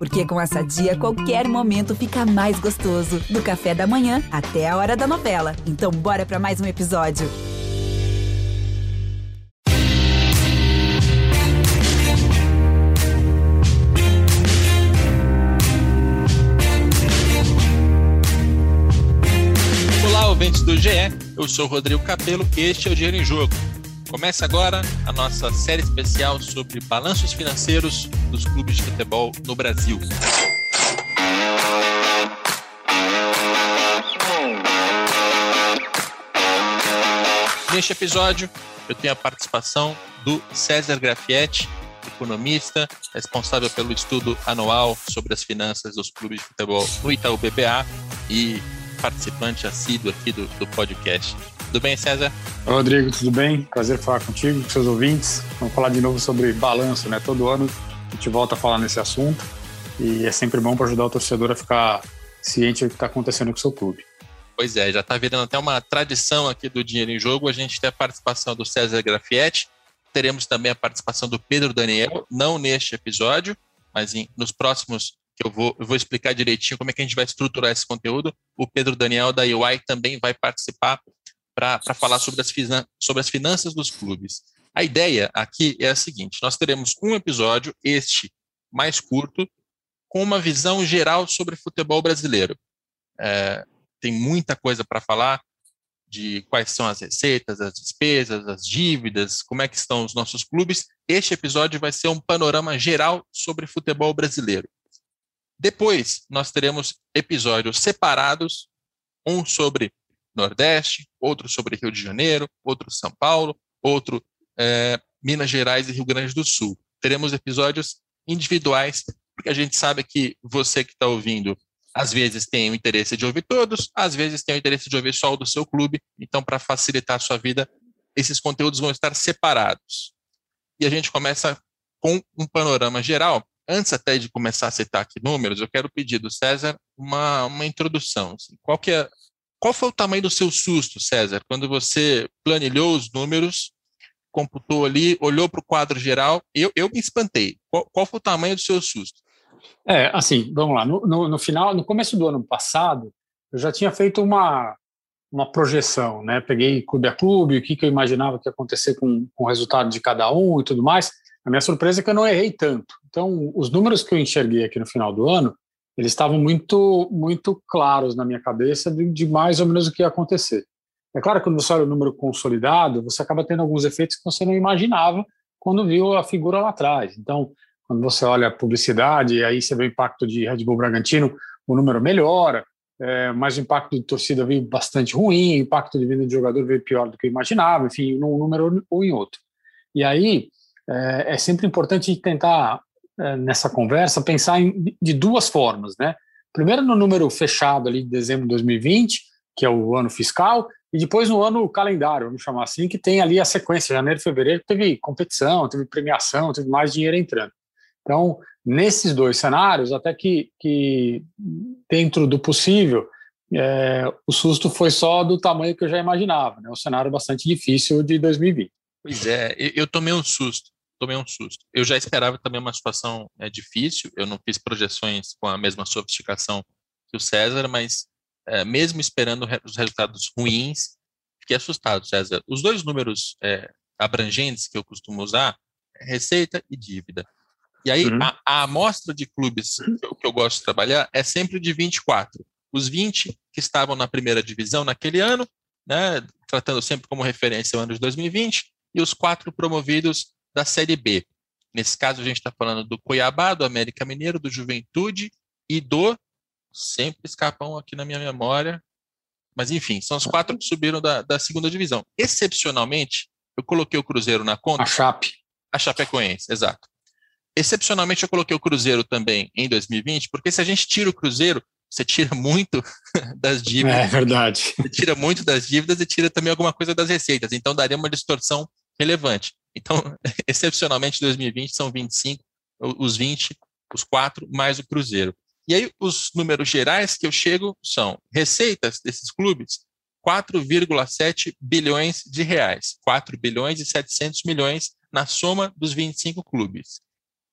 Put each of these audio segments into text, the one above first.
Porque com essa dia, qualquer momento fica mais gostoso. Do café da manhã até a hora da novela. Então, bora para mais um episódio. Olá, ouvintes do GE. Eu sou Rodrigo Capelo e este é o Dinheiro em Jogo. Começa agora a nossa série especial sobre balanços financeiros dos clubes de futebol no Brasil. Neste episódio, eu tenho a participação do César Grafietti, economista, responsável pelo estudo anual sobre as finanças dos clubes de futebol no Itaú BBA e participante assíduo aqui do, do podcast. Tudo bem, César? Rodrigo, tudo bem? Prazer falar contigo, com seus ouvintes. Vamos falar de novo sobre balanço, né? Todo ano a gente volta a falar nesse assunto e é sempre bom para ajudar o torcedor a ficar ciente do que está acontecendo com o seu clube. Pois é, já está virando até uma tradição aqui do Dinheiro em Jogo. A gente tem a participação do César Grafietti, teremos também a participação do Pedro Daniel, não neste episódio, mas em, nos próximos que eu vou, eu vou explicar direitinho como é que a gente vai estruturar esse conteúdo. O Pedro Daniel da UI também vai participar para falar sobre as, sobre as finanças dos clubes. A ideia aqui é a seguinte: nós teremos um episódio, este mais curto, com uma visão geral sobre futebol brasileiro. É, tem muita coisa para falar de quais são as receitas, as despesas, as dívidas, como é que estão os nossos clubes. Este episódio vai ser um panorama geral sobre futebol brasileiro. Depois, nós teremos episódios separados, um sobre Nordeste, outro sobre Rio de Janeiro, outro São Paulo, outro é, Minas Gerais e Rio Grande do Sul. Teremos episódios individuais, porque a gente sabe que você que está ouvindo às vezes tem o interesse de ouvir todos, às vezes tem o interesse de ouvir só o do seu clube. Então, para facilitar a sua vida, esses conteúdos vão estar separados. E a gente começa com um panorama geral. Antes até de começar a citar aqui números, eu quero pedir do César uma, uma introdução. Assim, qual, que é, qual foi o tamanho do seu susto, César, quando você planilhou os números, computou ali, olhou para o quadro geral? Eu, eu me espantei. Qual, qual foi o tamanho do seu susto? É, assim, vamos lá. No, no, no, final, no começo do ano passado, eu já tinha feito uma, uma projeção, né? Peguei clube a clube, o que, que eu imaginava que ia acontecer com, com o resultado de cada um e tudo mais. A minha surpresa é que eu não errei tanto. Então, os números que eu enxerguei aqui no final do ano, eles estavam muito, muito claros na minha cabeça de, de mais ou menos o que ia acontecer. É claro que quando você olha o número consolidado, você acaba tendo alguns efeitos que você não imaginava quando viu a figura lá atrás. Então, quando você olha a publicidade, aí você vê o impacto de Red Bull Bragantino, o número melhora, é, mas o impacto de torcida veio bastante ruim, o impacto de vida de jogador veio pior do que eu imaginava, enfim, num número ou em outro. E aí é, é sempre importante tentar, nessa conversa, pensar em, de duas formas, né? Primeiro no número fechado ali de dezembro de 2020, que é o ano fiscal, e depois no ano calendário, vamos chamar assim, que tem ali a sequência, janeiro, fevereiro, teve competição, teve premiação, teve mais dinheiro entrando. Então, nesses dois cenários, até que, que dentro do possível, é, o susto foi só do tamanho que eu já imaginava, né? um cenário bastante difícil de 2020. Pois é, eu tomei um susto, tomei um susto. Eu já esperava também uma situação é, difícil, eu não fiz projeções com a mesma sofisticação que o César, mas é, mesmo esperando os resultados ruins, fiquei assustado, César. Os dois números é, abrangentes que eu costumo usar, receita e dívida. E aí, uhum. a, a, amostra de clubes que eu, que eu, gosto de trabalhar é sempre de 24. Os 20 que estavam na primeira divisão naquele ano, né, tratando sempre como referência o ano de 2020, e os quatro promovidos da Série B. Nesse caso, a gente está falando do Cuiabá, do América Mineiro, do Juventude e do. Sempre escapam aqui na minha memória. Mas, enfim, são os quatro que subiram da, da segunda divisão. Excepcionalmente, eu coloquei o Cruzeiro na conta. A Chape. A Chapecoense, exato. Excepcionalmente, eu coloquei o Cruzeiro também em 2020, porque se a gente tira o Cruzeiro, você tira muito das dívidas. É verdade. Você tira muito das dívidas e tira também alguma coisa das receitas. Então, daria uma distorção relevante. Então, excepcionalmente, 2020 são 25, os 20, os 4, mais o Cruzeiro. E aí, os números gerais que eu chego são receitas desses clubes, 4,7 bilhões de reais. 4 bilhões e 700 milhões na soma dos 25 clubes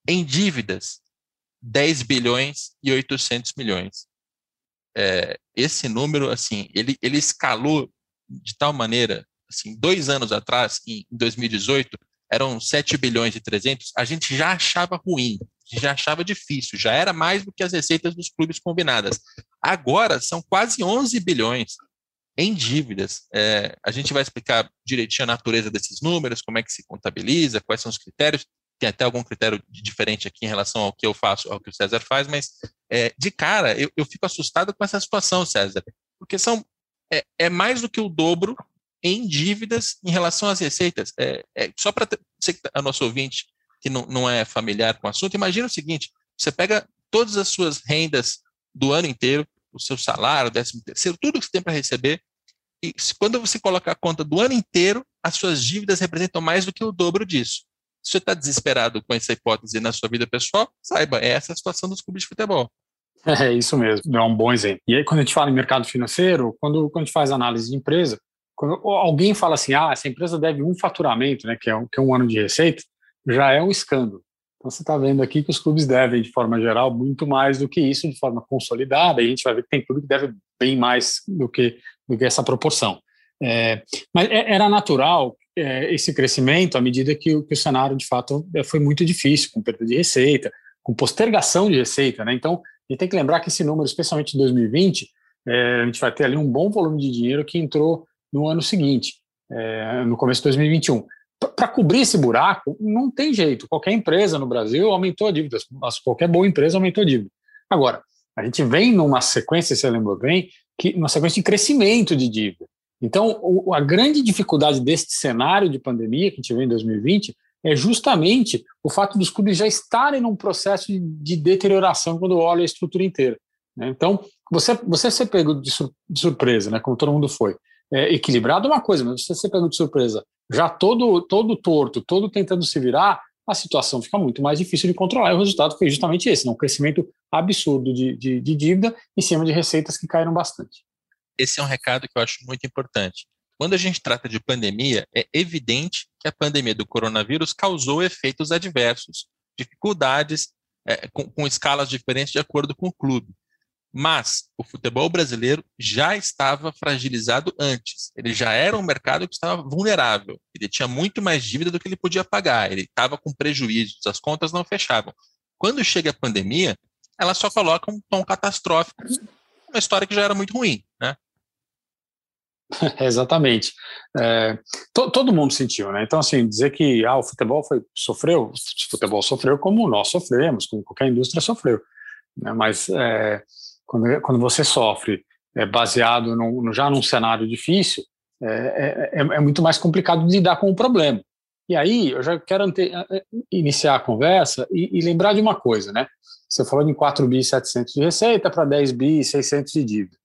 em dívidas, 10 bilhões e 800 milhões. É, esse número, assim, ele, ele escalou de tal maneira, assim, dois anos atrás, em 2018, eram 7 bilhões e 300, a gente já achava ruim, já achava difícil, já era mais do que as receitas dos clubes combinadas. Agora são quase 11 bilhões em dívidas. É, a gente vai explicar direitinho a natureza desses números, como é que se contabiliza, quais são os critérios. Tem até algum critério diferente aqui em relação ao que eu faço, ao que o César faz, mas é, de cara eu, eu, fico assustado com essa situação, César, porque são é, é mais do que o dobro em dívidas em relação às receitas. É, é só para você que tá, nosso ouvinte que não, não é familiar com o assunto, imagina o seguinte: você pega todas as suas rendas do ano inteiro, o seu salário, o décimo terceiro, tudo que você tem para receber, e quando você coloca a conta do ano inteiro, as suas dívidas representam mais do que o dobro disso. Se você está desesperado com essa hipótese na sua vida pessoal, saiba, é essa a situação dos clubes de futebol. É isso mesmo, é um bom exemplo. E aí, quando a gente fala em mercado financeiro, quando, quando a gente faz análise de empresa, quando alguém fala assim, ah, essa empresa deve um faturamento, né, que é um, que é um ano de receita, já é um escândalo. Então você está vendo aqui que os clubes devem, de forma geral, muito mais do que isso, de forma consolidada, e a gente vai ver que tem clube que deve bem mais do que, do que essa proporção. É, mas é, era natural é, esse crescimento à medida que, que, o cenário, de fato, é, foi muito difícil, com perda de receita, com postergação de receita. Né? Então, a gente tem que lembrar que esse número, especialmente em 2020, é, a gente vai ter ali um bom volume de dinheiro que entrou no ano seguinte, é, no começo de 2021 para cobrir esse buraco, não tem jeito. Qualquer empresa no Brasil aumentou a dívida, qualquer boa empresa aumentou a dívida. Agora, a gente vem numa sequência, você lembrou bem, que uma sequência de crescimento de dívida. Então, o, a grande dificuldade desse cenário de pandemia que a gente vê em 2020 é justamente o fato dos clubes já estarem num processo de, de deterioração quando olha a estrutura inteira. Né? Então, você, você ser pego de, sur, de surpresa, né, como todo mundo foi, é, equilibrado é uma coisa, mas você ser pego de surpresa já todo, todo torto, todo tentando se virar, a situação fica muito mais difícil de controlar. E o resultado foi justamente esse: né? um crescimento absurdo de, de, de dívida em cima de receitas que caíram bastante. Esse é um recado que eu acho muito importante. Quando a gente trata de pandemia, é evidente que a pandemia do coronavírus causou efeitos adversos, dificuldades é, com, com escalas diferentes de acordo com o clube. Mas o futebol brasileiro já estava fragilizado antes. Ele já era um mercado que estava vulnerável. Ele tinha muito mais dívida do que ele podia pagar. Ele estava com prejuízos, as contas não fechavam. Quando chega a pandemia, ela só coloca um tom catastrófico, uma história que já era muito ruim, né? Exatamente. É, to, todo mundo sentiu, né? Então, assim, dizer que ah, o futebol foi, sofreu, o futebol sofreu como nós sofremos, como qualquer indústria sofreu. Né? Mas é, quando, quando você sofre é, baseado no, já num cenário difícil, é, é, é, muito mais complicado lidar com o problema. E aí, eu já quero ante, iniciar a conversa e, e, lembrar de uma coisa, né? Você falou em 4 bi 700 de receita para 10 bi 600 de dívida.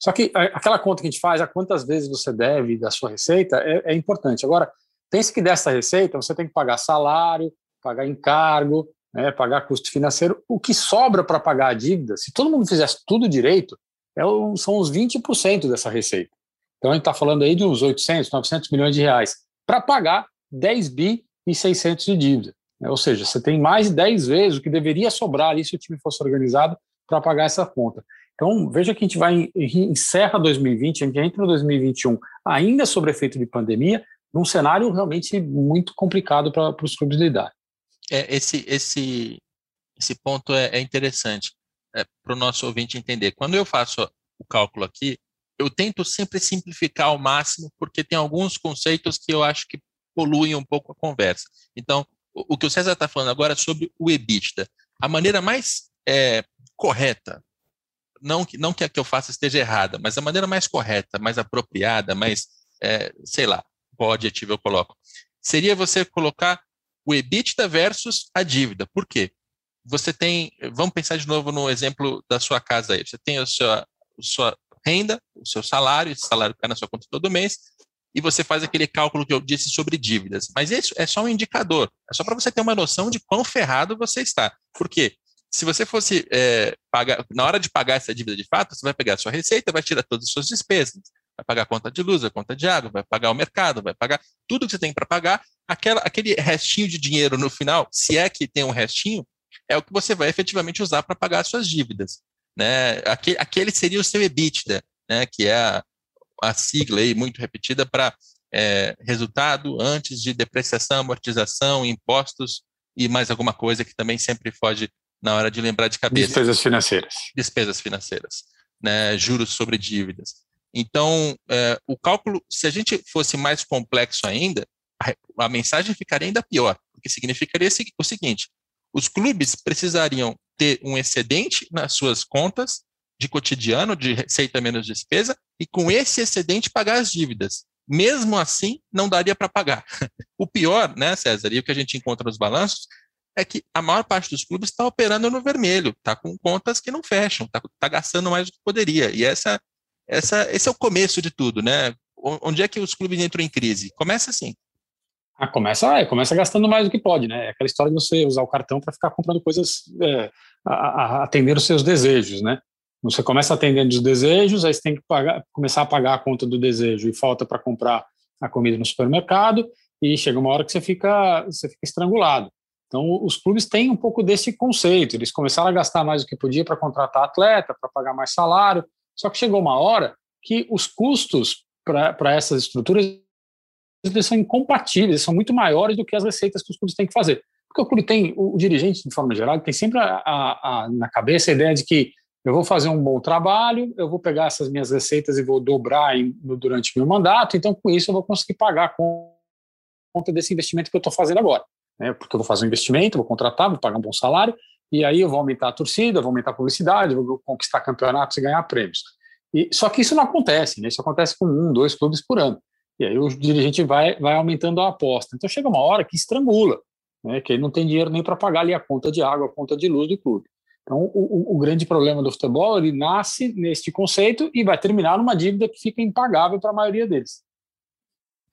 Só que aquela conta que a gente faz, a quantas vezes você deve da sua receita, é, é importante. Agora, pense que dessa receita você tem que pagar salário, pagar encargo, né, pagar custo financeiro, o que sobra para pagar a dívida, se todo mundo fizesse tudo direito, é são os 20% dessa receita. Então a gente está falando aí de uns 800, 900 milhões de reais para pagar 10 bi e 600 de dívida. Né? Ou seja, você tem mais de 10 vezes o que deveria sobrar ali se o time fosse organizado para pagar essa conta. Então, veja que a gente vai encerra 2020, a gente entra em 2021 ainda sobre efeito de pandemia, num cenário realmente muito complicado para os clubes lidar é, esse, esse, esse ponto é, é interessante é, para o nosso ouvinte entender. Quando eu faço o cálculo aqui, eu tento sempre simplificar ao máximo, porque tem alguns conceitos que eu acho que poluem um pouco a conversa. Então, o, o que o César está falando agora é sobre o EBITDA. A maneira mais é, correta, não que, não que a que eu faça esteja errada, mas a maneira mais correta, mais apropriada, mais, é, sei lá, qual adjetivo eu coloco, seria você colocar o EBITDA versus a dívida. Por quê? Você tem, vamos pensar de novo no exemplo da sua casa aí. Você tem a sua, a sua renda, o seu salário, esse salário cai na sua conta todo mês, e você faz aquele cálculo que eu disse sobre dívidas. Mas isso é só um indicador, é só para você ter uma noção de quão ferrado você está. Por quê? Se você fosse é, pagar, na hora de pagar essa dívida de fato, você vai pegar a sua receita, vai tirar todas as suas despesas, vai pagar a conta de luz, a conta de água, vai pagar o mercado, vai pagar tudo que você tem para pagar, aquela, aquele restinho de dinheiro no final, se é que tem um restinho, é o que você vai efetivamente usar para pagar as suas dívidas. Né? Aquele, aquele seria o seu EBITDA, né? que é a, a sigla aí muito repetida para é, resultado antes de depreciação, amortização, impostos e mais alguma coisa que também sempre foge na hora de lembrar de cabeça. Despesas financeiras. Despesas financeiras, né? juros sobre dívidas. Então, é, o cálculo, se a gente fosse mais complexo ainda, a, a mensagem ficaria ainda pior, porque significaria o seguinte: os clubes precisariam ter um excedente nas suas contas de cotidiano, de receita menos despesa, e com esse excedente pagar as dívidas. Mesmo assim, não daria para pagar. O pior, né, César, e o que a gente encontra nos balanços, é que a maior parte dos clubes está operando no vermelho, está com contas que não fecham, está tá gastando mais do que poderia. E essa, essa, esse é o começo de tudo, né? Onde é que os clubes entram em crise? Começa assim. Ah, começa, é, começa gastando mais do que pode, né? É aquela história de você usar o cartão para ficar comprando coisas, é, a, a, atender os seus desejos, né? Você começa atendendo os desejos, aí você tem que pagar, começar a pagar a conta do desejo e falta para comprar a comida no supermercado e chega uma hora que você fica, você fica estrangulado. Então, os clubes têm um pouco desse conceito. Eles começaram a gastar mais do que podia para contratar atleta, para pagar mais salário. Só que chegou uma hora que os custos para essas estruturas eles são incompatíveis, são muito maiores do que as receitas que os clubes têm que fazer. Porque o clube tem, o, dirigente, de forma geral, tem sempre a, a, a, na cabeça a ideia de que eu vou fazer um bom trabalho, eu vou pegar essas minhas receitas e vou dobrar em, no, durante meu mandato, então com isso eu vou conseguir pagar a conta desse investimento que eu estou fazendo agora. Né? Porque eu vou fazer um investimento, vou contratar, vou pagar um bom salário, e aí eu vou aumentar a torcida, vou aumentar a publicidade, vou conquistar campeonatos e ganhar prêmios. E, só que isso não acontece, né? isso acontece com um, dois clubes por ano. E aí o dirigente vai, vai aumentando a aposta. Então chega uma hora que estrangula, né? que ele não tem dinheiro nem para pagar ali a conta de água, a conta de luz do clube. Então o, o, o grande problema do futebol ele nasce neste conceito e vai terminar numa dívida que fica impagável para a maioria deles.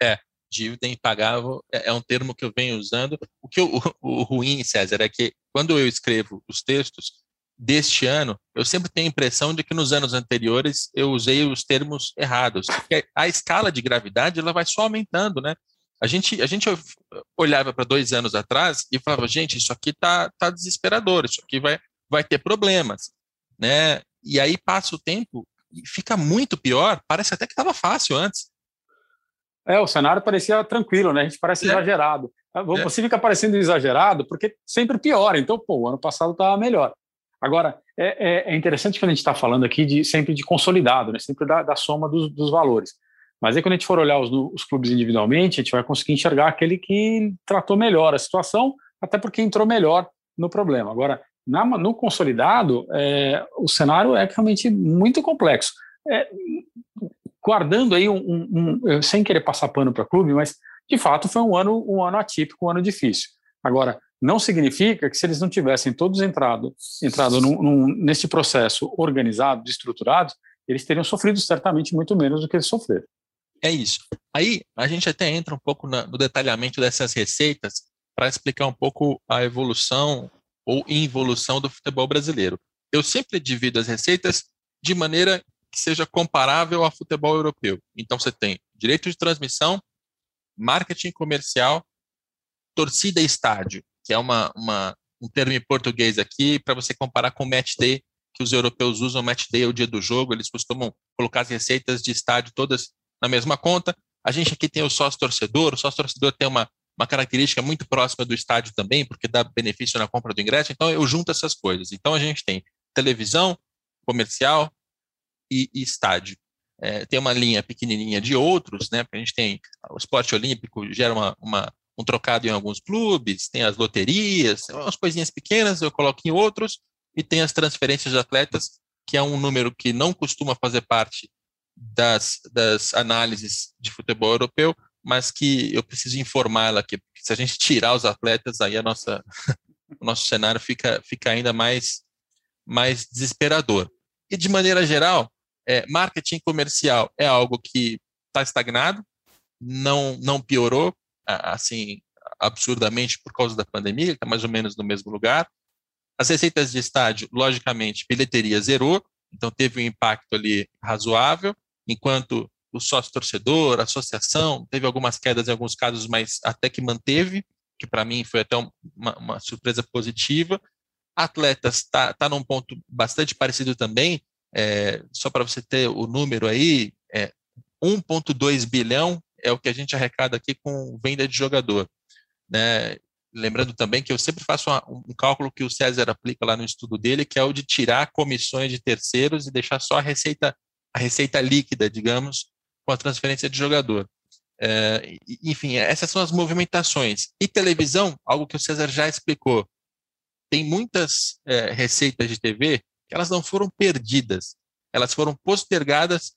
É, dívida impagável é, é um termo que eu venho usando. O que o, o ruim, César, é que quando eu escrevo os textos, deste ano, eu sempre tenho a impressão de que nos anos anteriores eu usei os termos errados. Porque a escala de gravidade ela vai só aumentando, né? A gente, a gente olhava para dois anos atrás e falava, gente, isso aqui tá, tá desesperador, isso aqui vai, vai ter problemas, né? E aí passa o tempo e fica muito pior, parece até que estava fácil antes. É, o cenário parecia tranquilo, né? A gente parece é. exagerado. Você é. fica parecendo exagerado porque sempre piora. Então, pô, o ano passado estava melhor. Agora, é, é, é interessante que a gente está falando aqui de, sempre de consolidado, né? sempre da, da soma dos, dos, valores. Mas aí, quando a gente for olhar os, os, clubes individualmente, a gente vai conseguir enxergar aquele que tratou melhor a situação, até porque entrou melhor no problema. Agora, na, no consolidado, é, o cenário é realmente muito complexo. É, guardando aí um, um, um, sem querer passar pano para o clube, mas de fato foi um ano, um ano atípico, um ano difícil. Agora, não significa que se eles não tivessem todos entrado, entrado num, num, nesse processo organizado, estruturado, eles teriam sofrido certamente muito menos do que eles sofreram. É isso. Aí a gente até entra um pouco no detalhamento dessas receitas para explicar um pouco a evolução ou involução do futebol brasileiro. Eu sempre divido as receitas de maneira que seja comparável ao futebol europeu. Então você tem direito de transmissão, marketing comercial, torcida e estádio que é uma, uma, um termo em português aqui, para você comparar com o match day, que os europeus usam. Match day é o dia do jogo, eles costumam colocar as receitas de estádio todas na mesma conta. A gente aqui tem o sócio torcedor, o sócio torcedor tem uma, uma característica muito próxima do estádio também, porque dá benefício na compra do ingresso, então eu junto essas coisas. Então a gente tem televisão, comercial e, e estádio. É, tem uma linha pequenininha de outros, né? A gente tem o esporte olímpico gera uma, uma, um trocado em alguns clubes, tem as loterias, umas coisinhas pequenas, eu coloco em outros, e tem as transferências de atletas, que é um número que não costuma fazer parte das, das análises de futebol europeu, mas que eu preciso informá-la aqui, porque se a gente tirar os atletas, aí a nossa, o nosso cenário fica, fica ainda mais, mais desesperador. E de maneira geral, é, marketing comercial é algo que está estagnado, não, não piorou, assim, absurdamente por causa da pandemia, está mais ou menos no mesmo lugar. As receitas de estádio, logicamente, bilheteria zerou, então teve um impacto ali razoável, enquanto o sócio-torcedor, associação, teve algumas quedas em alguns casos, mas até que manteve, que para mim foi até uma, uma, surpresa positiva. Atletas está tá num ponto bastante parecido também, é, só para você ter o número aí, é, 1,2 bilhão é o que a gente arrecada aqui com venda de jogador. Né? Lembrando também que eu sempre faço uma, um cálculo que o César aplica lá no estudo dele, que é o de tirar comissões de terceiros e deixar só a receita, a receita líquida, digamos, com a transferência de jogador. É, enfim, essas são as movimentações. E televisão, algo que o César já explicou. Tem muitas é, receitas de TV elas não foram perdidas, elas foram postergadas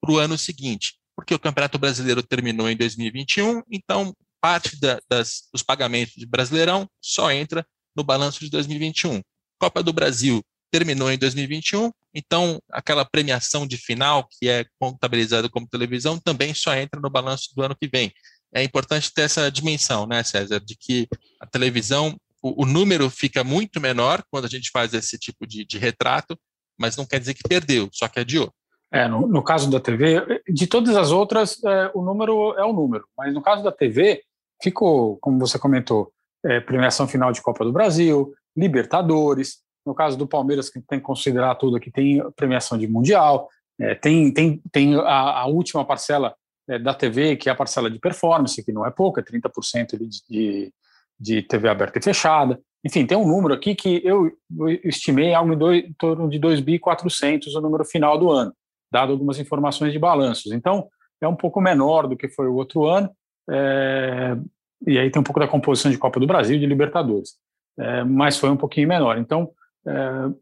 para o ano seguinte, porque o Campeonato Brasileiro terminou em 2021, então parte da, das, dos pagamentos de Brasileirão só entra no balanço de 2021. Copa do Brasil terminou em 2021, então aquela premiação de final, que é contabilizada como televisão, também só entra no balanço do ano que vem. É importante ter essa dimensão, né, César, de que a televisão, o, número fica muito menor quando a gente faz esse tipo de, de retrato, mas não quer dizer que perdeu, só que adiou. É, no, no, caso da TV, de todas as outras, é, o número é o número, mas no caso da TV, ficou, como você comentou, é, premiação final de Copa do Brasil, Libertadores, no caso do Palmeiras, que tem que considerar tudo aqui, tem premiação de Mundial, é, tem, tem, tem a, a última parcela é, da TV, que é a parcela de performance, que não é pouca, é 30% de, de, de TV aberta e fechada. Enfim, tem um número aqui que eu, estimei algo em, dois, em torno de 2.400 o número final do ano, dado algumas informações de balanços. Então, é um pouco menor do que foi o outro ano, é, e aí tem um pouco da composição de Copa do Brasil e de Libertadores, é, mas foi um pouquinho menor. Então, é,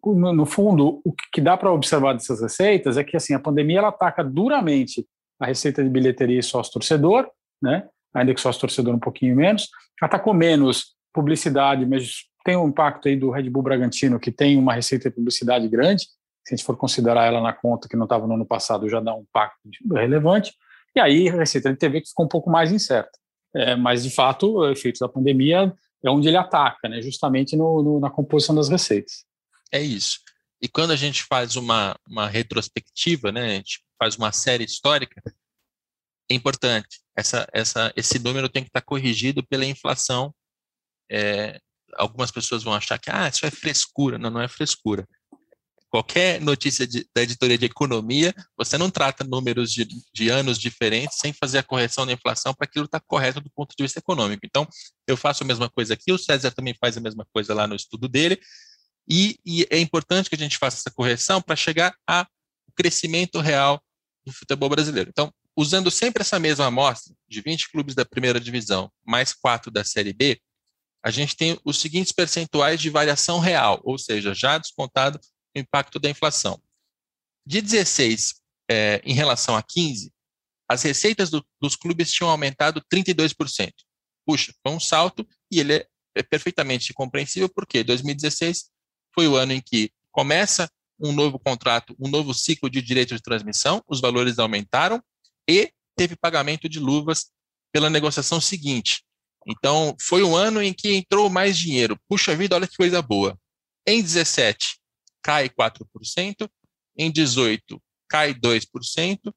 no, no, fundo, o que dá para observar dessas receitas é que assim a pandemia ela ataca duramente a receita de bilheteria e sócio-torcedor, né? Ainda que sócio-torcedor um pouquinho menos, atacou menos publicidade, mas tem um impacto aí do Red Bull Bragantino, que tem uma receita de publicidade grande, se a gente for considerar ela na conta que não estava no ano passado, já dá um impacto relevante, e aí a receita de TV que ficou um pouco mais incerta. É, mas, de fato, o efeito da pandemia é onde ele ataca, né, justamente no, no, na composição das receitas. É isso. E quando a gente faz uma, uma retrospectiva, né, a gente faz uma série histórica, é importante. Essa, essa, esse número tem que estar corrigido pela inflação. É, algumas pessoas vão achar que ah, isso é frescura. Não, não é frescura. Qualquer notícia de, da editoria de economia, você não trata números de, de anos diferentes sem fazer a correção da inflação para aquilo estar tá correto do ponto de vista econômico. Então, eu faço a mesma coisa aqui, o César também faz a mesma coisa lá no estudo dele, e, e é importante que a gente faça essa correção para chegar ao crescimento real do futebol brasileiro. Então, usando sempre essa mesma amostra, de 20 clubes da primeira divisão, mais quatro da Série B, a gente tem os seguintes percentuais de variação real, ou seja, já descontado o impacto da inflação. De 16 é, em relação a 15, as receitas do, dos clubes tinham aumentado 32%. Puxa, foi um salto e ele é, é perfeitamente compreensível porque 2016 foi o ano em que começa um novo contrato, um novo ciclo de direito de transmissão, os valores aumentaram e teve pagamento de luvas pela negociação seguinte. Então, foi um ano em que entrou mais dinheiro. Puxa vida, olha que coisa boa. Em 17, cai 4%, em 18, cai 2%,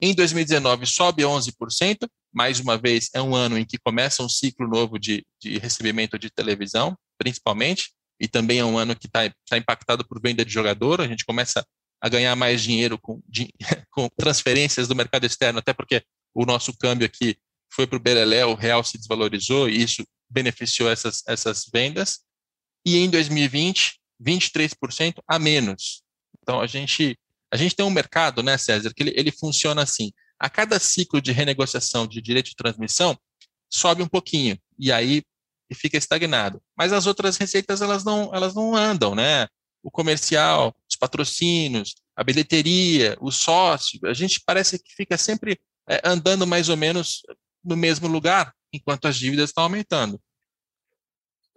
em 2019 sobe 11%, mais uma vez é um ano em que começa um ciclo novo de, de recebimento de televisão, principalmente, e também é um ano que está tá impactado por venda de jogador, a gente começa a ganhar mais dinheiro com, de, com transferências do mercado externo, até porque o nosso câmbio aqui foi para o Berelé, o real se desvalorizou e isso beneficiou essas, essas vendas. E em 2020, 23% a menos. Então a gente a gente tem um mercado, né, César, que ele, ele funciona assim. A cada ciclo de renegociação de direito de transmissão sobe um pouquinho e aí fica estagnado. Mas as outras receitas elas não, elas não andam, né? O comercial, os patrocínios, a bilheteria, o sócio, a gente parece que fica sempre é, andando mais ou menos no mesmo lugar, enquanto as dívidas estão aumentando.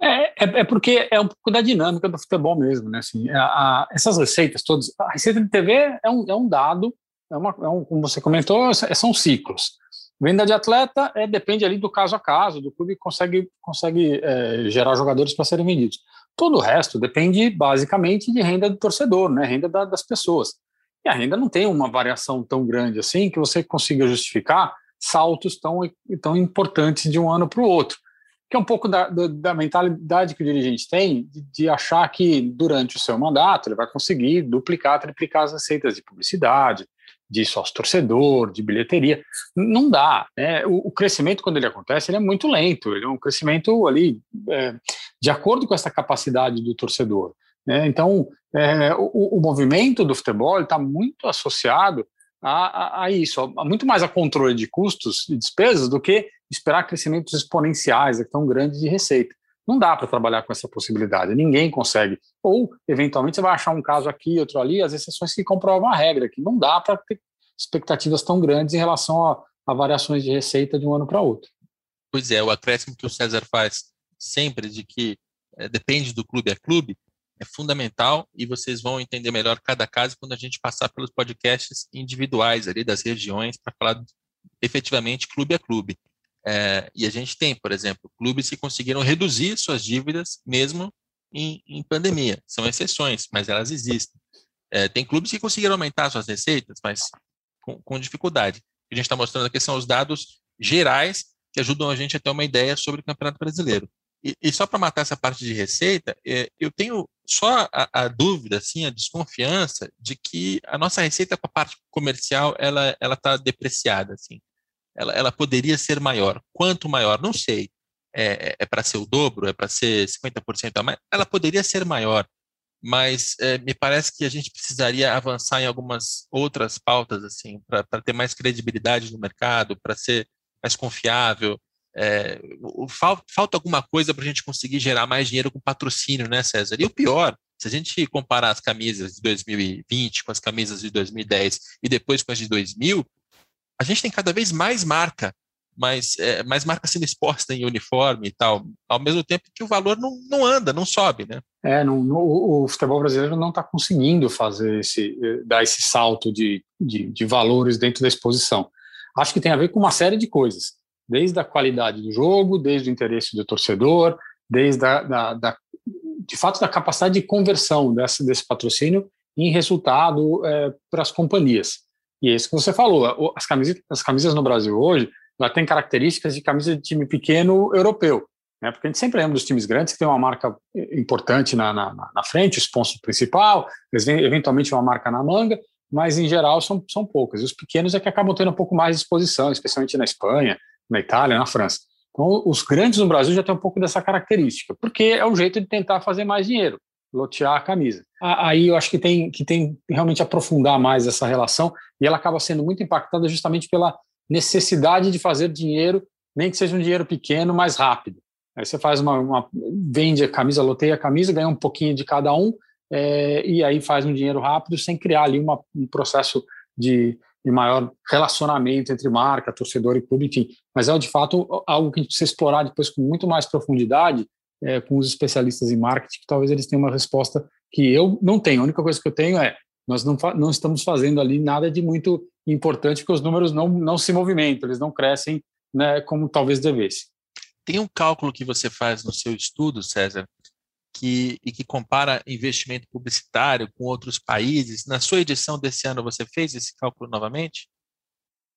É, é, é, porque é um pouco da dinâmica do futebol mesmo, né? Assim, a, a, essas receitas todas, a receita de TV é um, é um dado, é uma, é um, como você comentou, são ciclos. Venda de atleta é, depende ali do caso a caso, do clube consegue, consegue é, gerar jogadores para serem vendidos. Todo o resto depende basicamente de renda do torcedor, né, renda da, das pessoas. E a renda não tem uma variação tão grande assim que você consiga justificar saltos tão, tão importantes de um ano para o outro. que é um pouco da, da mentalidade que o dirigente tem de, de, achar que durante o seu mandato ele vai conseguir duplicar, triplicar as receitas de publicidade, de sócio-torcedor, de bilheteria. Não dá. Né? O, o, crescimento, quando ele acontece, ele é muito lento. Ele é um crescimento ali é, de acordo com essa capacidade do torcedor. Né? Então, é, o, o, movimento do futebol está muito associado a, a, a, isso, a, muito mais a controle de custos e despesas do que esperar crescimentos exponenciais, tão grandes de receita. Não dá para trabalhar com essa possibilidade, ninguém consegue. Ou, eventualmente, você vai achar um caso aqui, outro ali, as exceções que comprovam a regra, que não dá para ter expectativas tão grandes em relação a, a variações de receita de um ano para outro. Pois é, o acréscimo que o César faz sempre de que é, depende do clube a clube, é fundamental e vocês vão entender melhor cada caso quando a gente passar pelos podcasts individuais ali das regiões para falar efetivamente clube a clube. É, e a gente tem, por exemplo, clubes que conseguiram reduzir suas dívidas mesmo em, em pandemia. São exceções, mas elas existem. É, tem clubes que conseguiram aumentar suas receitas, mas com, com dificuldade. O que a gente está mostrando aqui são os dados gerais que ajudam a gente a ter uma ideia sobre o Campeonato Brasileiro. E, e só para matar essa parte de receita, é, eu tenho só a, a, dúvida, assim, a desconfiança de que a nossa receita para a parte comercial ela ela está depreciada, assim. Ela, ela poderia ser maior. Quanto maior? Não sei. É, é, é para ser o dobro? É para ser 50% a mais? Ela poderia ser maior, mas é, me parece que a gente precisaria avançar em algumas outras pautas, assim, para ter mais credibilidade no mercado, para ser mais confiável. É, falta, alguma coisa para a gente conseguir gerar mais dinheiro com patrocínio, né, César? E o pior, se a gente comparar as camisas de 2020 com as camisas de 2010 e depois com as de 2000, a gente tem cada vez mais marca, mais, é, mais marca sendo exposta em uniforme e tal, ao mesmo tempo que o valor não, não anda, não sobe, né? É, não, o futebol brasileiro não está conseguindo fazer esse, eh, dar esse salto de, de, de valores dentro da exposição. Acho que tem a ver com uma série de coisas desde a qualidade do jogo, desde o interesse do torcedor, desde a, da, da, de fato da capacidade de conversão desse, desse patrocínio em resultado é, para as companhias. E é isso que você falou, as camisas, as camisas no Brasil hoje já têm características de camisa de time pequeno europeu, né? porque a gente sempre lembra dos times grandes que tem uma marca importante na, na, na frente, o sponsor principal, eventualmente uma marca na manga, mas em geral são, são poucas. E os pequenos é que acabam tendo um pouco mais de exposição, especialmente na Espanha, na Itália, na França. Então, os grandes no Brasil já têm um pouco dessa característica, porque é um jeito de tentar fazer mais dinheiro, lotear a camisa. Aí eu acho que tem que tem realmente aprofundar mais essa relação e ela acaba sendo muito impactada justamente pela necessidade de fazer dinheiro, nem que seja um dinheiro pequeno, mais rápido. Aí você faz uma, uma vende a camisa, loteia a camisa, ganha um pouquinho de cada um é, e aí faz um dinheiro rápido sem criar ali uma, um processo de de maior relacionamento entre marca, torcedor e clube, enfim. Mas é de fato algo que a gente precisa explorar depois com muito mais profundidade é, com os especialistas em marketing, que talvez eles tenham uma resposta que eu não tenho. A única coisa que eu tenho é nós não, não estamos fazendo ali nada de muito importante, porque os números não, não se movimentam, eles não crescem né, como talvez devesse. Tem um cálculo que você faz no seu estudo, César, que, e que compara investimento publicitário com outros países. Na sua edição desse ano, você fez esse cálculo novamente?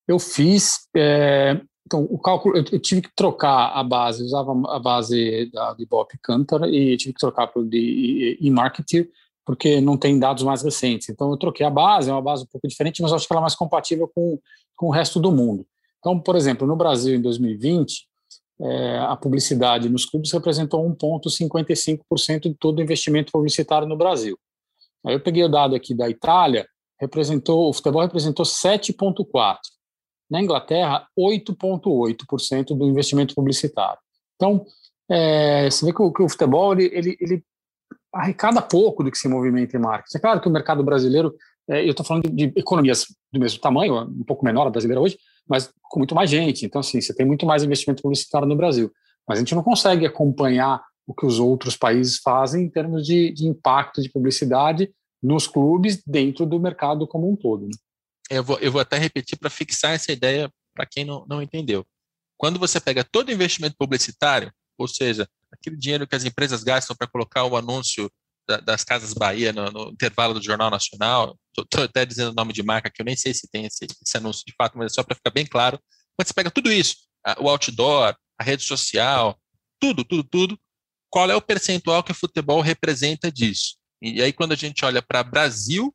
Eu fiz. É, então, o cálculo, eu, eu, tive que trocar a base, usava a base da Ibope Cantor e tive que trocar para o de e-marketing, porque não tem dados mais recentes. Então, eu troquei a base, é uma base um pouco diferente, mas acho que ela é mais compatível com, com o resto do mundo. Então, por exemplo, no Brasil, em 2020, é, a publicidade nos clubes representou 1,55% de todo o investimento publicitário no Brasil. Aí eu peguei o dado aqui da Itália, representou, o futebol representou 7,4%. Na Inglaterra, 8,8% do investimento publicitário. Então, é, você vê que o, que o futebol ele, ele, ele, arrecada pouco do que se movimenta em marketing. É claro que o mercado brasileiro, é, eu estou falando de, de economias do mesmo tamanho, um pouco menor a brasileira hoje, mas com muito mais gente. Então, assim, você tem muito mais investimento publicitário no Brasil. Mas a gente não consegue acompanhar o que os outros países fazem em termos de, de impacto de publicidade nos clubes dentro do mercado como um todo. Né? Eu, vou, eu vou até repetir para fixar essa ideia para quem não, não entendeu. Quando você pega todo investimento publicitário, ou seja, aquele dinheiro que as empresas gastam para colocar o anúncio das Casas Bahia no, no intervalo do Jornal Nacional. Estou até dizendo o nome de marca que eu nem sei se tem esse, esse anúncio de fato, mas é só para ficar bem claro. Quando você pega tudo isso, o outdoor, a rede social, tudo, tudo, tudo, qual é o percentual que o futebol representa disso. E aí, quando a gente olha para Brasil,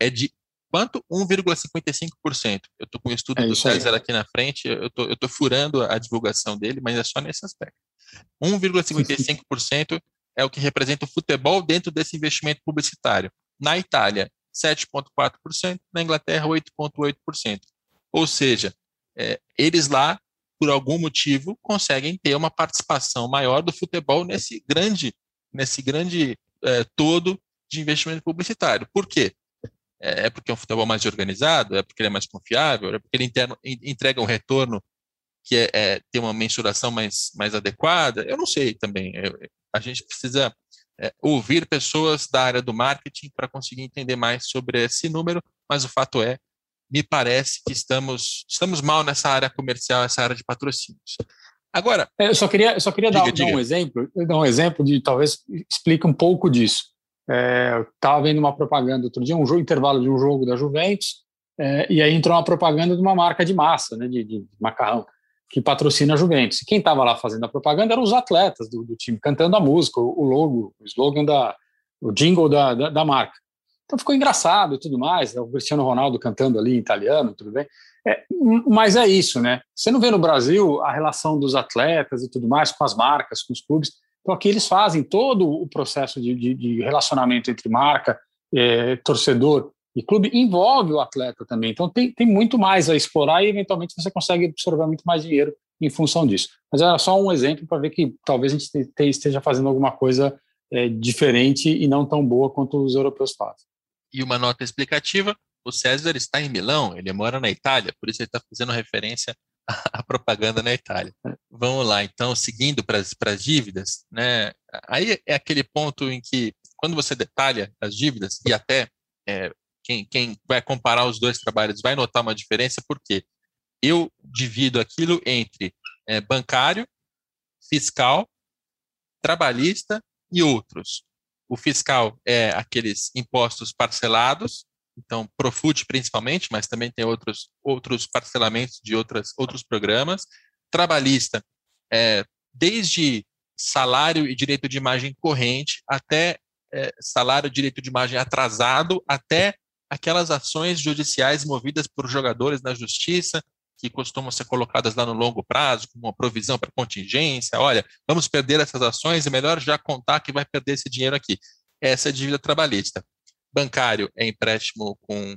é de quanto? 1,55%. Eu estou com o estudo é do César aqui na frente, eu estou furando a divulgação dele, mas é só nesse aspecto. 1,55% é o que representa o futebol dentro desse investimento publicitário. Na Itália, 7,4%, na Inglaterra, 8,8%. Ou seja, é, eles lá, por algum motivo, conseguem ter uma participação maior do futebol nesse grande, nesse grande é, todo de investimento publicitário. Por quê? É, é porque é um futebol mais organizado? É porque ele é mais confiável? É porque ele entrega um retorno que é, é, ter uma mensuração mais, mais adequada? Eu não sei também. Eu, a gente precisa é, ouvir pessoas da área do marketing para conseguir entender mais sobre esse número, mas o fato é, me parece que estamos, estamos mal nessa área comercial, essa área de patrocínios. Agora. É, eu só queria, eu só queria diga, dar, diga. dar, um exemplo, dar um exemplo de talvez explique um pouco disso. É, estava vendo uma propaganda outro dia, um jogo, intervalo de um jogo da Juventus, é, e aí entrou uma propaganda de uma marca de massa, né, de, de macarrão que patrocina a Juventus. E quem estava lá fazendo a propaganda eram os atletas do, do, time, cantando a música, o, logo, o slogan, da, o jingle da, da, da, marca. Então ficou engraçado e tudo mais, né? o Cristiano Ronaldo cantando ali em italiano, tudo bem. É, mas é isso, né? Você não vê no Brasil a relação dos atletas e tudo mais com as marcas, com os clubes. Então aqui eles fazem todo o processo de, de, de relacionamento entre marca, é, torcedor e clube envolve o atleta também. Então tem, tem muito mais a explorar e eventualmente você consegue absorver muito mais dinheiro em função disso. Mas era só um exemplo para ver que talvez a gente esteja fazendo alguma coisa é, diferente e não tão boa quanto os europeus fazem. E uma nota explicativa: o César está em Milão, ele mora na Itália, por isso ele está fazendo referência à propaganda na Itália. É. Vamos lá, então, seguindo para as dívidas, né? Aí é aquele ponto em que, quando você detalha as dívidas e até é, quem, quem vai comparar os dois trabalhos vai notar uma diferença, porque eu divido aquilo entre é, bancário, fiscal, trabalhista e outros. O fiscal é aqueles impostos parcelados, então Profut principalmente, mas também tem outros, outros parcelamentos de outras, outros programas. Trabalhista é desde salário e direito de imagem corrente até é, salário e direito de imagem atrasado, até aquelas ações judiciais movidas por jogadores na justiça, que costumam ser colocadas lá no longo prazo, como uma provisão para contingência. Olha, vamos perder essas ações, é melhor já contar que vai perder esse dinheiro aqui. Essa é dívida trabalhista. Bancário é empréstimo com.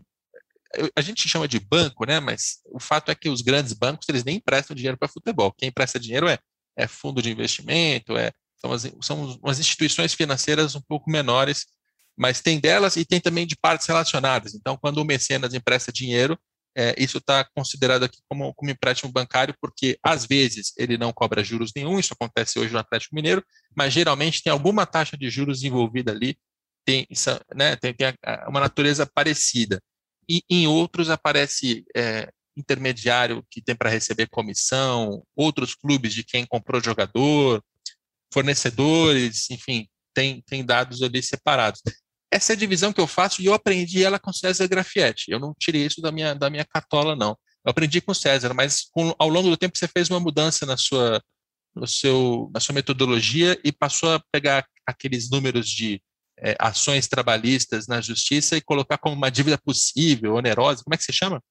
A gente chama de banco, né? Mas o fato é que os grandes bancos eles nem emprestam dinheiro para futebol. Quem empresta dinheiro é, é fundo de investimento, é, são, as, são umas instituições financeiras um pouco menores mas tem delas e tem também de partes relacionadas. Então, quando o mecenas empresta dinheiro, é, isso está considerado aqui como, como empréstimo bancário, porque às vezes ele não cobra juros nenhum, isso acontece hoje no Atlético Mineiro, mas geralmente tem alguma taxa de juros envolvida ali, tem, né, tem, tem uma natureza parecida. E em outros aparece é, intermediário que tem para receber comissão, outros clubes de quem comprou jogador, fornecedores, enfim, tem, tem dados ali separados. Essa é a divisão que eu faço e eu aprendi ela com César Grafietti. Eu não tirei isso da minha, da minha cartola, não. Eu aprendi com César, mas com, ao longo do tempo você fez uma mudança na sua, no seu, na sua metodologia e passou a pegar aqueles números de é, ações trabalhistas na justiça e colocar como uma dívida possível, onerosa. Como é que se chama?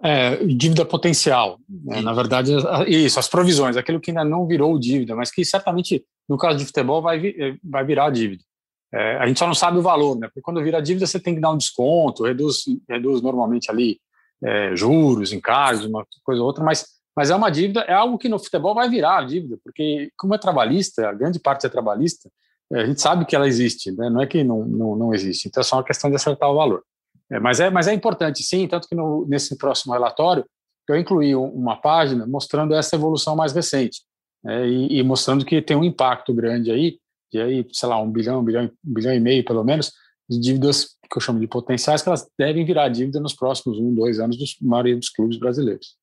É, dívida potencial. Né? Na verdade, isso, as provisões, aquilo que ainda não virou dívida, mas que certamente, no caso de futebol, vai, vai virar dívida. É, a gente só não sabe o valor, né? Porque quando vira dívida você tem que dar um desconto, reduz, reduz normalmente ali é, juros, encargos, uma coisa ou outra, mas, mas é uma dívida, é algo que no futebol vai virar dívida, porque como é trabalhista, a grande parte é trabalhista, é, a gente sabe que ela existe, né? não é que não, não, não existe, então é só uma questão de acertar o valor. É, mas, é, mas é importante sim, tanto que no, nesse próximo relatório eu incluí uma página mostrando essa evolução mais recente, né? e, e mostrando que tem um impacto grande aí, de aí, sei lá, um bilhão, um bilhão, um bilhão e meio, pelo menos, de dívidas que eu chamo de potenciais, que elas devem virar dívida nos próximos um, dois anos, dos maioria dos clubes brasileiros.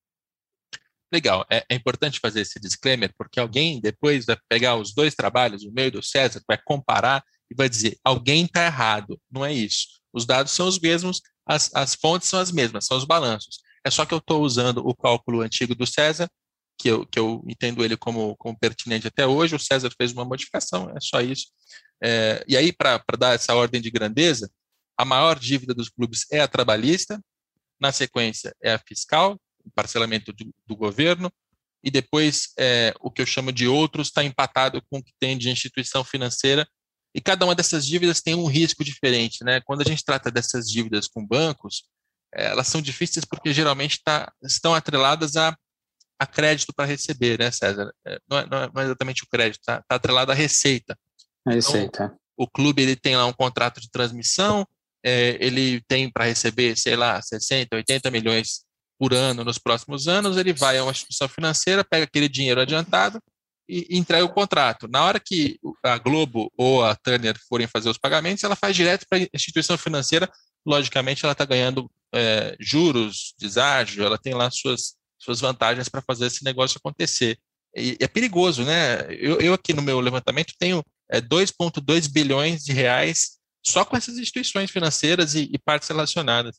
Legal, é, é, importante fazer esse disclaimer, porque alguém depois vai pegar os dois trabalhos, o meio do César, vai comparar e vai dizer, alguém está errado. Não é isso. Os dados são os mesmos, as, as fontes são as mesmas, são os balanços. É só que eu estou usando o cálculo antigo do César que eu, que eu entendo ele como, como pertinente até hoje. O César fez uma modificação, é só isso. É, e aí, para dar essa ordem de grandeza, a maior dívida dos clubes é a trabalhista, na sequência é a fiscal, parcelamento do, do governo, e depois é, o que eu chamo de outros está empatado com o que tem de instituição financeira, e cada uma dessas dívidas tem um risco diferente. Né? Quando a gente trata dessas dívidas com bancos, é, elas são difíceis porque geralmente tá, estão atreladas a, a crédito para receber, né, César? É, não, é, não, é, exatamente o crédito, está tá atrelado à receita. A receita. Então, o clube ele tem lá um contrato de transmissão, é, ele tem para receber, sei lá, 60, 80 milhões por ano nos próximos anos, ele vai a uma instituição financeira, pega aquele dinheiro adiantado e, e entrega o contrato. Na hora que a Globo ou a Turner forem fazer os pagamentos, ela faz direto para a instituição financeira. Logicamente, ela está ganhando é, juros, deságio, ela tem lá suas, suas vantagens para fazer esse negócio acontecer. E é perigoso, né? Eu, eu aqui no meu levantamento tenho é, 2,2 bilhões de reais só com essas instituições financeiras e, e, partes relacionadas.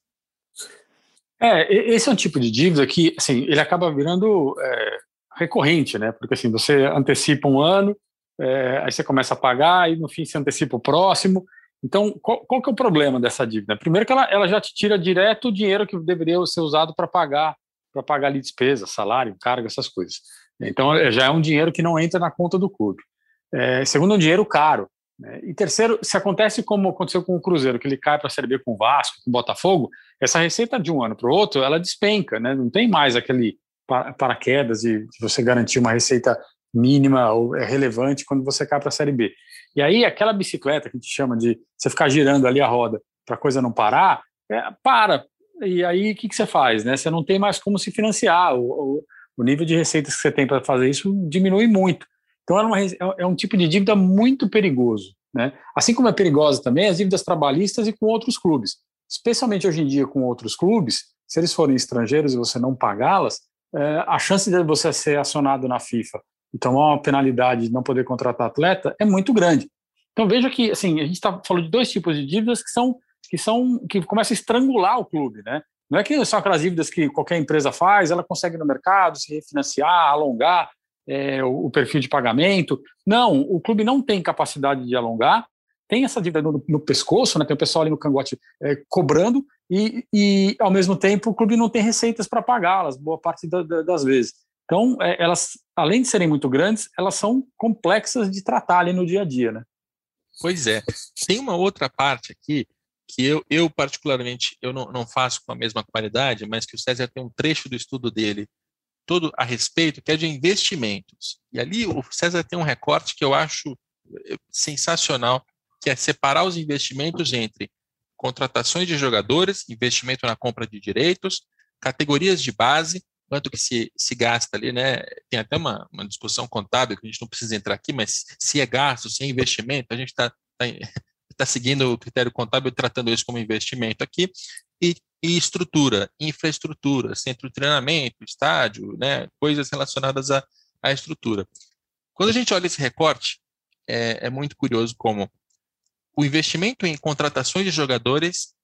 É, esse é um tipo de dívida que, assim, ele acaba virando é, recorrente, né? Porque assim, você antecipa um ano, é, aí você começa a pagar, e no fim você antecipa o próximo. Então, qual, qual que é o problema dessa dívida? Primeiro que ela, ela já te tira direto o dinheiro que deveria ser usado para pagar para pagar ali despesa, salário, carga, essas coisas. Então, é, já é um dinheiro que não entra na conta do clube. É, segundo, um dinheiro caro. Né? E terceiro, se acontece como aconteceu com o Cruzeiro, que ele cai para a Série B com o Vasco, com o Botafogo, essa receita de um ano para o outro, ela despenca, né? não tem mais aquele paraquedas de, de você garantir uma receita mínima ou é relevante quando você cai para a Série B. E aí, aquela bicicleta que a gente chama de você ficar girando ali a roda para a coisa não parar, é, para. E aí, o que, que você faz? Né? Você não tem mais como se financiar. O, o, nível de receitas que você tem para fazer isso diminui muito. Então, é, uma, é, é um tipo de dívida muito perigoso. Né? Assim como é perigosa também as dívidas trabalhistas e com outros clubes. Especialmente hoje em dia com outros clubes, se eles forem estrangeiros e você não pagá-las, é, a chance de você ser acionado na FIFA e tomar uma penalidade de não poder contratar atleta é muito grande. Então veja que assim a gente está falando de dois tipos de dívidas que são que são que começam a estrangular o clube, né? Não é que são aquelas dívidas que qualquer empresa faz, ela consegue no mercado se refinanciar, alongar é, o, o, perfil de pagamento. Não, o clube não tem capacidade de alongar, tem essa dívida no, no pescoço, né? Tem o pessoal ali no cangote é, cobrando e, e, ao mesmo tempo, o clube não tem receitas para pagá-las, boa parte da, da, das vezes. Então, é, elas, além de serem muito grandes, elas são complexas de tratar ali no dia a dia, né? Pois é. Tem uma outra parte aqui que eu, eu particularmente, eu não, não faço com a mesma qualidade, mas que o César tem um trecho do estudo dele todo a respeito, que é de investimentos. E ali o César tem um recorte que eu acho eh, sensacional, que é separar os investimentos entre contratações de jogadores, investimento na compra de direitos, categorias de base, quanto que se, se gasta ali, né? Tem até uma, uma discussão contábil que a gente não precisa entrar aqui, mas se é gasto, se é investimento, a gente está tá, tá seguindo o critério contábil tratando isso como investimento aqui, e, e estrutura, infraestrutura, centro de treinamento, estádio, né? Coisas relacionadas à, à estrutura. Quando a gente olha esse recorte, é, é muito curioso como o investimento em contratações de jogadores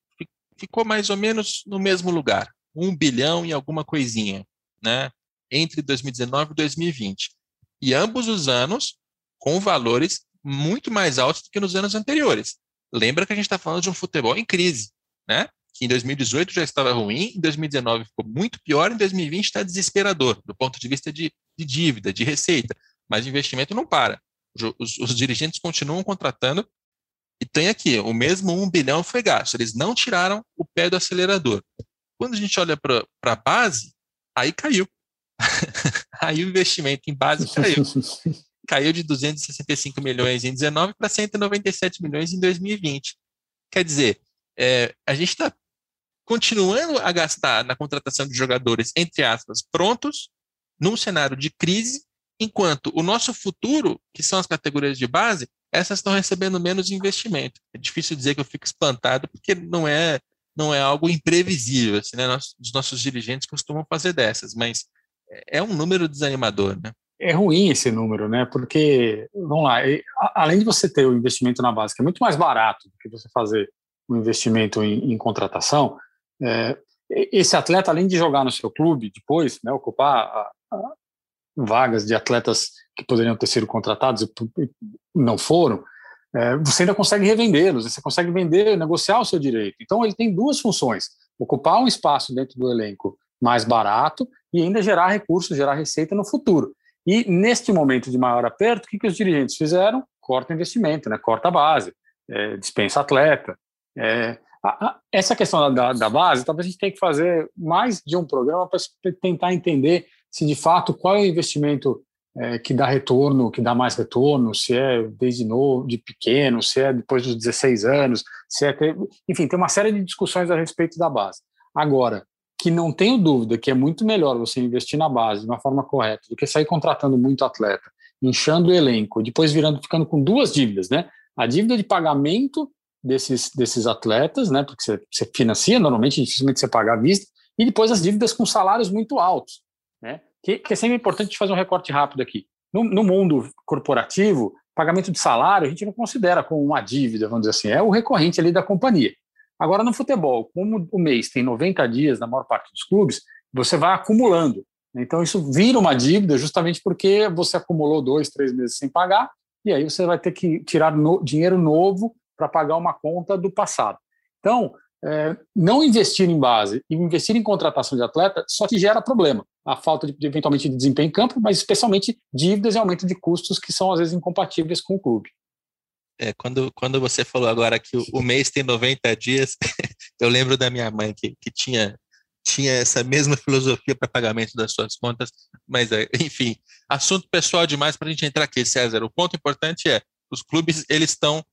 ficou mais ou menos no mesmo lugar, um bilhão e alguma coisinha, né? Entre 2019 e 2020. E ambos os anos com valores muito mais altos do que nos anos anteriores. Lembra que a gente está falando de um futebol em crise, né? Que em 2018 já estava ruim, em 2019 ficou muito pior, em 2020 está desesperador, do ponto de vista de, de dívida, de receita. Mas o investimento não para. Os, os dirigentes continuam contratando e tem aqui, o mesmo 1 bilhão foi gasto. Eles não tiraram o pé do acelerador. Quando a gente olha para a base, aí caiu. aí o investimento em base caiu. caiu de 265 milhões em 19 para 197 milhões em 2020. Quer dizer, é, a gente está continuando a gastar na contratação de jogadores, entre aspas, prontos, num cenário de crise, enquanto o nosso futuro, que são as categorias de base, essas estão recebendo menos investimento. É difícil dizer que eu fico espantado, porque não é não é algo imprevisível, assim, né? Nós, os nossos dirigentes costumam fazer dessas, mas é um número desanimador, né? É ruim esse número, né? Porque, vamos lá, além de você ter o investimento na base, que é muito mais barato do que você fazer um investimento em, em contratação, é, esse atleta, além de jogar no seu clube depois, né, ocupar a, a, vagas de atletas que poderiam ter sido contratados e não foram, é, você ainda consegue revendê-los, você consegue vender, negociar o seu direito. Então, ele tem duas funções: ocupar um espaço dentro do elenco mais barato e ainda gerar recursos, gerar receita no futuro. E neste momento de maior aperto, o que, que os dirigentes fizeram? Corta investimento, né? corta a base, é, dispensa atleta. É, a, a, essa questão da, da, base, talvez a gente tenha que fazer mais de um programa para tentar entender se de fato qual é o investimento é, que dá retorno, que dá mais retorno, se é desde novo, de pequeno, se é depois dos 16 anos, se é ter, enfim, tem uma série de discussões a respeito da base. Agora, que não tenho dúvida que é muito melhor você investir na base de uma forma correta do que sair contratando muito atleta, inchando o elenco, depois virando ficando com duas dívidas, né? A dívida de pagamento desses, desses atletas, né? Porque você, você financia normalmente, dificilmente você paga à vista, e depois as dívidas com salários muito altos, né? Que, que é sempre importante fazer um recorte rápido aqui. No, no mundo corporativo, pagamento de salário a gente não considera como uma dívida, vamos dizer assim, é o recorrente ali da companhia. Agora, no futebol, como o mês tem 90 dias na maior parte dos clubes, você vai acumulando. Então, isso vira uma dívida justamente porque você acumulou dois, três meses sem pagar, e aí você vai ter que tirar no, dinheiro novo para pagar uma conta do passado. Então, é, não investir em base e investir em contratação de atleta só te gera problema. A falta de, eventualmente, de desempenho em campo, mas especialmente dívidas e aumento de custos que são, às vezes, incompatíveis com o clube. É, quando, quando você falou agora que o, o mês tem 90 dias, eu lembro da minha mãe que, que tinha, tinha essa mesma filosofia para pagamento das suas contas, mas é, enfim, assunto pessoal demais para a gente entrar aqui, César. O ponto importante é, os clubes eles estão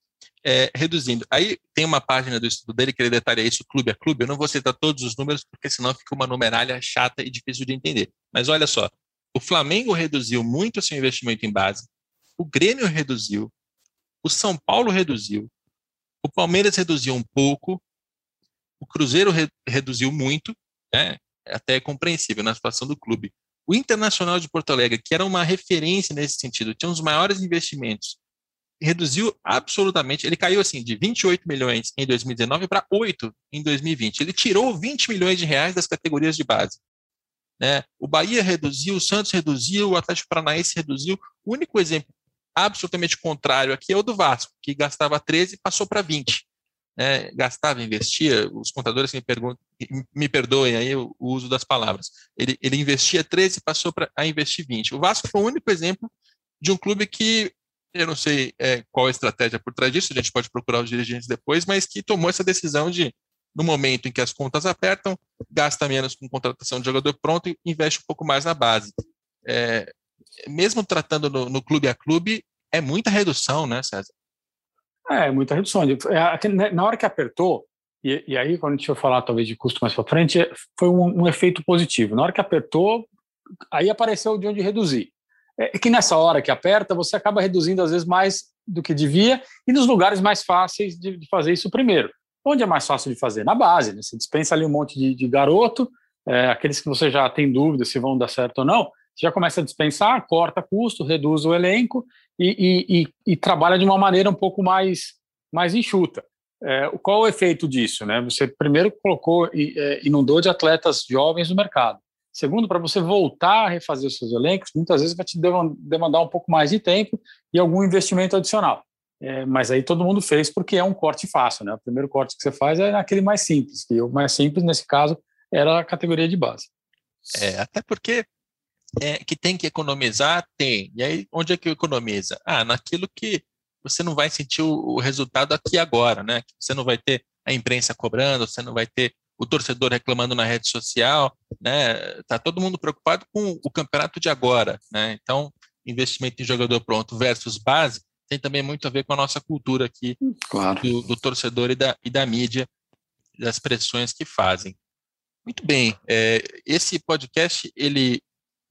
é, reduzindo. Aí tem uma página do estudo dele que ele detalha isso clube a clube. Eu não vou citar todos os números, porque senão fica uma numeralha chata e difícil de entender. Mas olha só, o Flamengo reduziu muito seu investimento em base, o Grêmio reduziu, o São Paulo reduziu, o Palmeiras reduziu um pouco, o Cruzeiro re reduziu muito, né? até é compreensível na situação do clube. O Internacional de Porto Alegre, que era uma referência nesse sentido, tinha os maiores investimentos, reduziu absolutamente. Ele caiu assim de 28 milhões em 2019 para 8 em 2020. Ele tirou 20 milhões de reais das categorias de base. Né? O Bahia reduziu, o Santos reduziu, o Atlético Paranaense reduziu. O único exemplo absolutamente contrário aqui é o do Vasco, que gastava 13 e passou para 20. Né? Gastava, investia, os contadores me, perguntam, me perdoem aí o, uso das palavras. Ele, ele investia 13 e passou pra, a investir 20. O Vasco foi o único exemplo de um clube que, eu não sei é, qual a estratégia por trás disso, a gente pode procurar os dirigentes depois, mas que tomou essa decisão de, no momento em que as contas apertam, gasta menos com contratação de jogador pronto e investe um pouco mais na base. É, mesmo tratando no, no, clube a clube, é muita redução, né, César? É, muita redução. É, né, na hora que apertou, e, e aí quando a gente for falar talvez de custo mais para frente, foi um, um, efeito positivo. Na hora que apertou, aí apareceu de onde reduzir. É que nessa hora que aperta, você acaba reduzindo às vezes mais do que devia e nos lugares mais fáceis de, de fazer isso primeiro. Onde é mais fácil de fazer? Na base. Né? Você dispensa ali um monte de, de garoto, é, aqueles que você já tem dúvida se vão dar certo ou não, você já começa a dispensar, corta custo, reduz o elenco e, e, e, e trabalha de uma maneira um pouco mais, mais enxuta. É, qual o efeito disso? Né? Você primeiro colocou e é, inundou de atletas jovens no mercado. Segundo, para você voltar a refazer os seus elencos, muitas vezes vai te demandar um pouco mais de tempo e algum investimento adicional. É, mas aí todo mundo fez porque é um corte fácil, né? O primeiro corte que você faz é aquele mais simples, e o mais simples nesse caso era a categoria de base. É, até porque é, que tem que economizar, tem. E aí, onde é que economiza? Ah, naquilo que você não vai sentir o, o resultado aqui agora, né? Você não vai ter a imprensa cobrando, você não vai ter o torcedor reclamando na rede social, né? Tá todo mundo preocupado com o campeonato de agora, né? Então, investimento em jogador pronto versus base tem também muito a ver com a nossa cultura aqui claro. do, do, torcedor e da, e da mídia, das pressões que fazem. Muito bem, é, esse podcast ele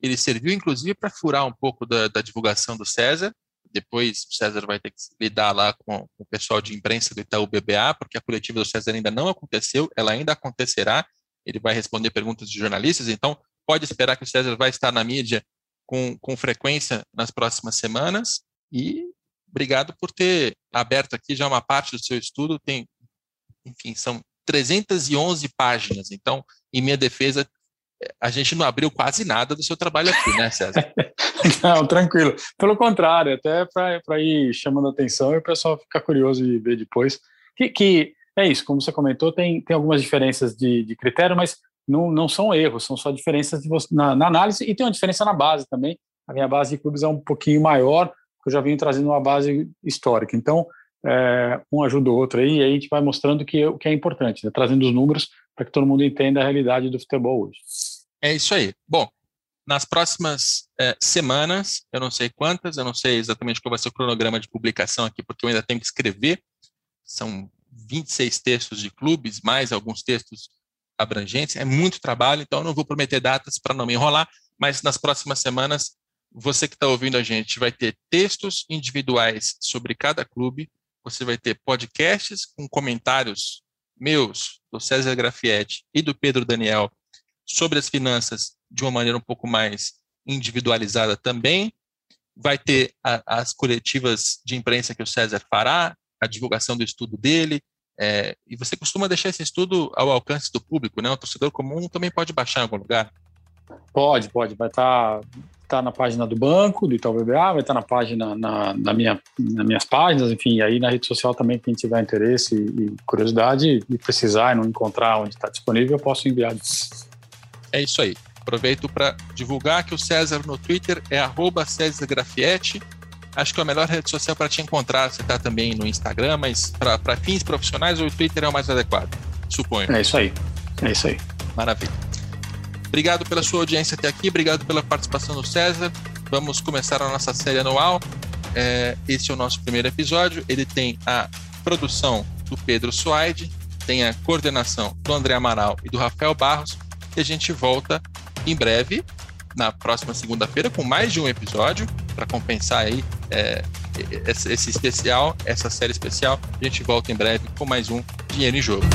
ele serviu, inclusive, para furar um pouco da, da, divulgação do César. Depois o César vai ter que lidar lá com, com o pessoal de imprensa do Itaú BBA, porque a coletiva do César ainda não aconteceu, ela ainda acontecerá. Ele vai responder perguntas de jornalistas, então pode esperar que o César vai estar na mídia com, com frequência nas próximas semanas. E obrigado por ter aberto aqui já uma parte do seu estudo. Tem, enfim, são 311 páginas. Então, em minha defesa, a gente não abriu quase nada do seu trabalho aqui, né, César? não, tranquilo. Pelo contrário, até para ir chamando atenção e o pessoal ficar curioso e ver depois. Que, que é isso, como você comentou, tem, tem algumas diferenças de, de critério, mas não, não são erros, são só diferenças na, na, análise e tem uma diferença na base também. A minha base de clubes é um pouquinho maior, porque eu já venho trazendo uma base histórica. Então, é, um ajuda o outro aí, e aí a gente vai mostrando que, o que é importante, né? trazendo os números para que todo mundo entenda a realidade do futebol hoje. É isso aí. Bom, nas próximas é, semanas, eu não sei quantas, eu não sei exatamente qual vai ser o cronograma de publicação aqui, porque eu ainda tenho que escrever. São 26 textos de clubes, mais alguns textos abrangentes. É muito trabalho, então eu não vou prometer datas para não me enrolar, mas nas próximas semanas, você que está ouvindo a gente vai ter textos individuais sobre cada clube, você vai ter podcasts com comentários meus, do César Grafietti e do Pedro Daniel sobre as finanças de uma maneira um pouco mais individualizada também. Vai ter a, as coletivas de imprensa que o César fará, a divulgação do estudo dele, é, e você costuma deixar esse estudo ao alcance do público, né? O torcedor comum também pode baixar em algum lugar. Pode, pode. Vai estar tá, tá na página do banco, do Itaú BBA, vai estar tá na página, na, na minha, nas minhas páginas, enfim, aí na rede social também, quem tiver interesse e, e curiosidade e precisar e não encontrar onde está disponível, eu posso enviar. É isso aí. Aproveito para divulgar que o César no Twitter é arroba César Grafietti. Acho que é a melhor rede social para te encontrar. Você está também no Instagram, mas para fins profissionais, o Twitter é o mais adequado, suponho. É isso aí. É isso aí. Maravilha. Obrigado pela sua audiência até aqui, obrigado pela participação do César. Vamos começar a nossa série anual. É, esse é o nosso primeiro episódio. Ele tem a produção do Pedro Suaide, tem a coordenação do André Amaral e do Rafael Barros. E a gente volta em breve, na próxima segunda-feira, com mais de um episódio para compensar aí é, esse especial, essa série especial. A gente volta em breve com mais um Dinheiro em Jogo.